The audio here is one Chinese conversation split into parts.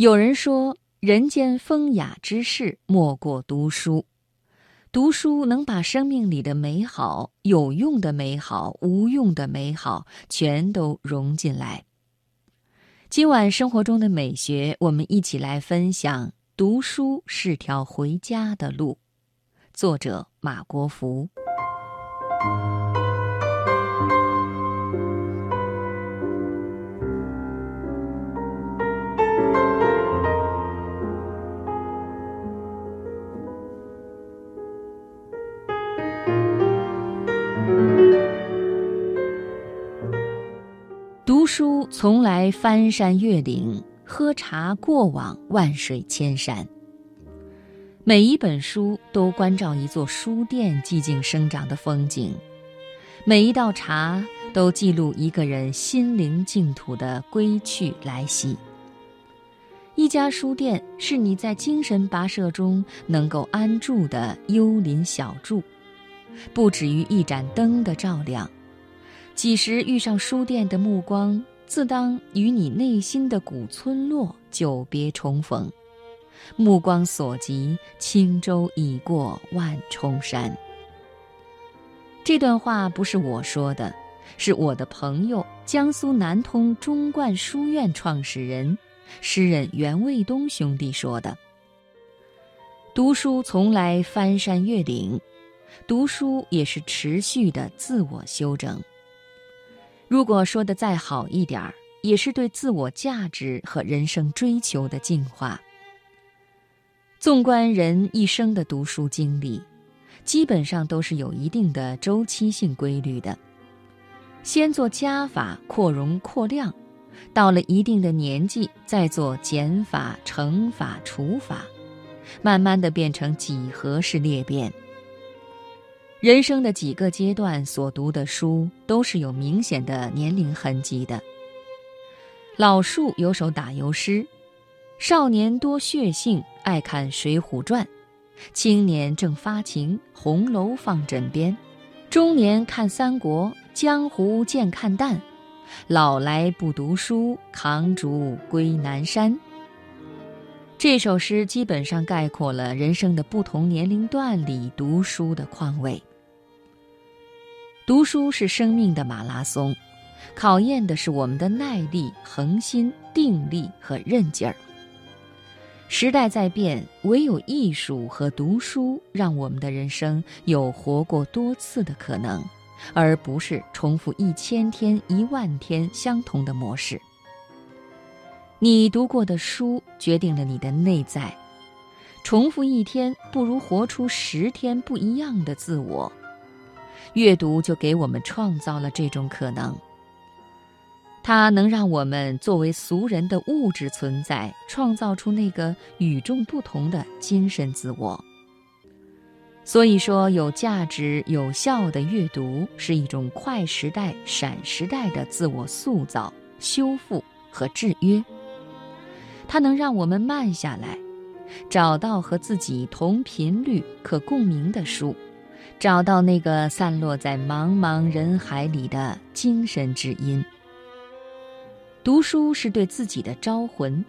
有人说，人间风雅之事，莫过读书。读书能把生命里的美好、有用的美好、无用的美好，全都融进来。今晚生活中的美学，我们一起来分享：读书是条回家的路。作者马国福。读书从来翻山越岭，喝茶过往万水千山。每一本书都关照一座书店寂静生长的风景，每一道茶都记录一个人心灵净土的归去来兮。一家书店是你在精神跋涉中能够安住的幽林小筑，不止于一盏灯的照亮。几时遇上书店的目光，自当与你内心的古村落久别重逢。目光所及，轻舟已过万重山。这段话不是我说的，是我的朋友江苏南通中冠书院创始人、诗人袁卫东兄弟说的。读书从来翻山越岭，读书也是持续的自我修整。如果说的再好一点儿，也是对自我价值和人生追求的进化。纵观人一生的读书经历，基本上都是有一定的周期性规律的。先做加法扩容扩量，到了一定的年纪，再做减法乘法除法，慢慢的变成几何式裂变。人生的几个阶段所读的书都是有明显的年龄痕迹的。老树有首打油诗：“少年多血性，爱看《水浒传》；青年正发情，红楼放枕边；中年看三国，江湖渐看淡；老来不读书，扛竹归南山。”这首诗基本上概括了人生的不同年龄段里读书的况味。读书是生命的马拉松，考验的是我们的耐力、恒心、定力和韧劲儿。时代在变，唯有艺术和读书，让我们的人生有活过多次的可能，而不是重复一千天、一万天相同的模式。你读过的书决定了你的内在，重复一天不如活出十天不一样的自我。阅读就给我们创造了这种可能，它能让我们作为俗人的物质存在，创造出那个与众不同的精神自我。所以说，有价值、有效的阅读是一种快时代、闪时代的自我塑造、修复和制约。它能让我们慢下来，找到和自己同频率、可共鸣的书。找到那个散落在茫茫人海里的精神之音。读书是对自己的招魂。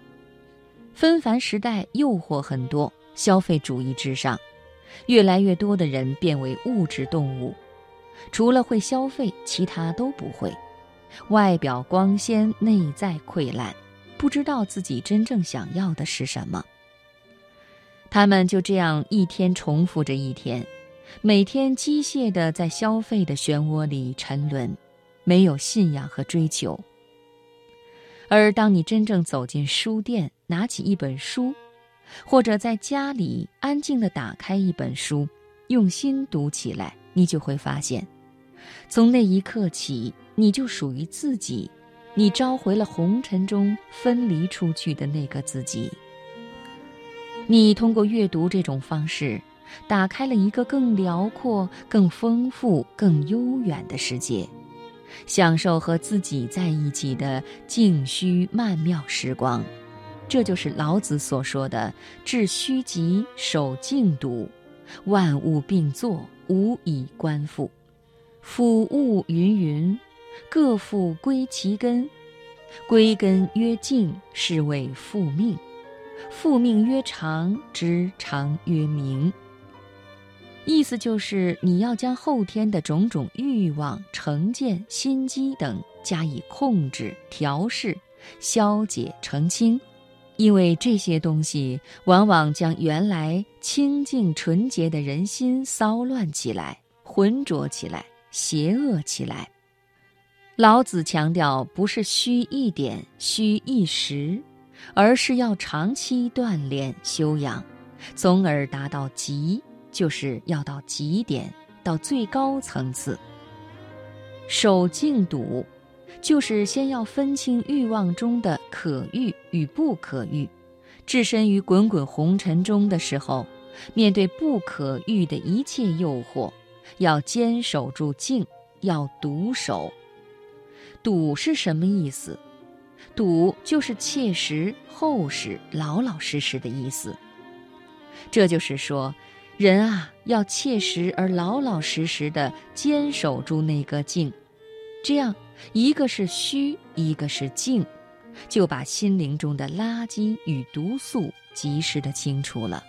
纷繁时代，诱惑很多，消费主义至上，越来越多的人变为物质动物，除了会消费，其他都不会。外表光鲜，内在溃烂，不知道自己真正想要的是什么。他们就这样一天重复着一天。每天机械的在消费的漩涡里沉沦，没有信仰和追求。而当你真正走进书店，拿起一本书，或者在家里安静的打开一本书，用心读起来，你就会发现，从那一刻起，你就属于自己，你召回了红尘中分离出去的那个自己。你通过阅读这种方式。打开了一个更辽阔、更丰富、更悠远的世界，享受和自己在一起的静虚曼妙时光。这就是老子所说的“致虚极，守静笃，万物并作，无以观复。夫物芸芸，各复归其根。归根曰静，是谓复命。复命曰长，知长曰明。意思就是，你要将后天的种种欲望、成见、心机等加以控制、调试、消解、澄清，因为这些东西往往将原来清净纯洁的人心骚乱起来、浑浊起来、邪恶起来。老子强调，不是虚一点、虚一时，而是要长期锻炼修养，从而达到极。就是要到极点，到最高层次。守静笃，就是先要分清欲望中的可欲与不可欲。置身于滚滚红尘中的时候，面对不可欲的一切诱惑，要坚守住静，要独守。笃是什么意思？笃就是切实、厚实、老老实实的意思。这就是说。人啊，要切实而老老实实的坚守住那个静，这样一个是虚，一个是静，就把心灵中的垃圾与毒素及时的清除了。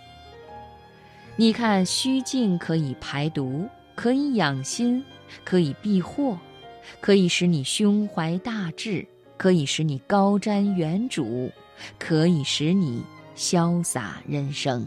你看，虚静可以排毒，可以养心，可以避祸，可以使你胸怀大志，可以使你高瞻远瞩，可以使你潇洒人生。